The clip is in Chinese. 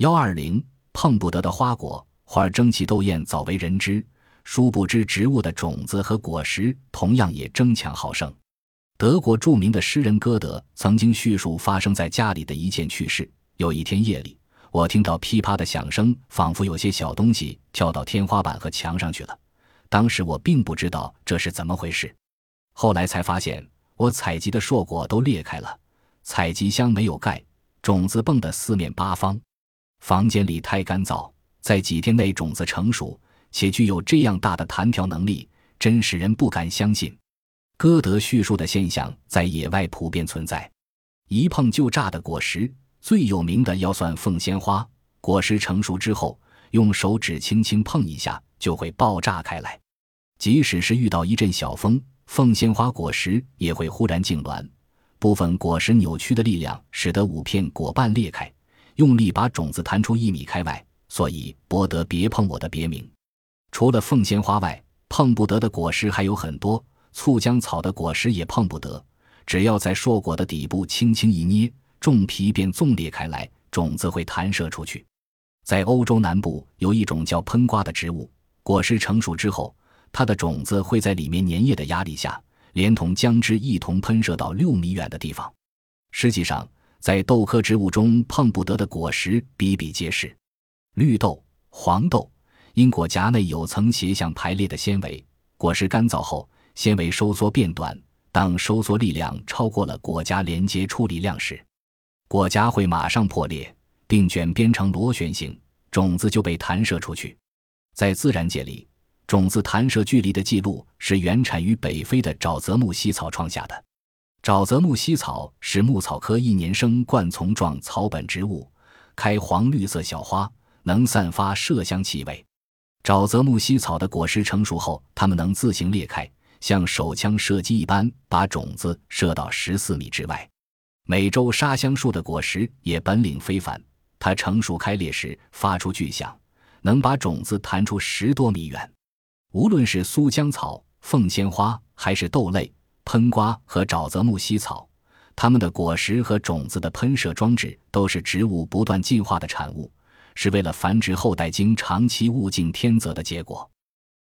幺二零碰不得的花果，花儿争奇斗艳，早为人知。殊不知，植物的种子和果实同样也争强好胜。德国著名的诗人歌德曾经叙述发生在家里的一件趣事：有一天夜里，我听到噼啪的响声，仿佛有些小东西跳到天花板和墙上去了。当时我并不知道这是怎么回事，后来才发现，我采集的硕果都裂开了，采集箱没有盖，种子蹦得四面八方。房间里太干燥，在几天内种子成熟，且具有这样大的弹跳能力，真使人不敢相信。歌德叙述的现象在野外普遍存在，一碰就炸的果实，最有名的要算凤仙花。果实成熟之后，用手指轻轻碰一下，就会爆炸开来。即使是遇到一阵小风，凤仙花果实也会忽然痉挛，部分果实扭曲的力量，使得五片果瓣裂开。用力把种子弹出一米开外，所以博得“别碰我”的别名。除了凤仙花外，碰不得的果实还有很多。醋浆草的果实也碰不得，只要在硕果的底部轻轻一捏，种皮便纵裂开来，种子会弹射出去。在欧洲南部有一种叫喷瓜的植物，果实成熟之后，它的种子会在里面粘液的压力下，连同浆汁一同喷射到六米远的地方。实际上，在豆科植物中碰不得的果实比比皆是，绿豆、黄豆因果荚内有层斜向排列的纤维，果实干燥后纤维收缩变短，当收缩力量超过了果荚连接处理量时，果荚会马上破裂并卷边成螺旋形，种子就被弹射出去。在自然界里，种子弹射距离的记录是原产于北非的沼泽木犀草创下的。沼泽木犀草是木草科一年生灌丛状草本植物，开黄绿色小花，能散发麝香气味。沼泽木犀草的果实成熟后，它们能自行裂开，像手枪射击一般，把种子射到十四米之外。美洲沙香树的果实也本领非凡，它成熟开裂时发出巨响，能把种子弹出十多米远。无论是苏姜草、凤仙花，还是豆类。喷瓜和沼泽木犀草，它们的果实和种子的喷射装置都是植物不断进化的产物，是为了繁殖后代经长期物竞天择的结果。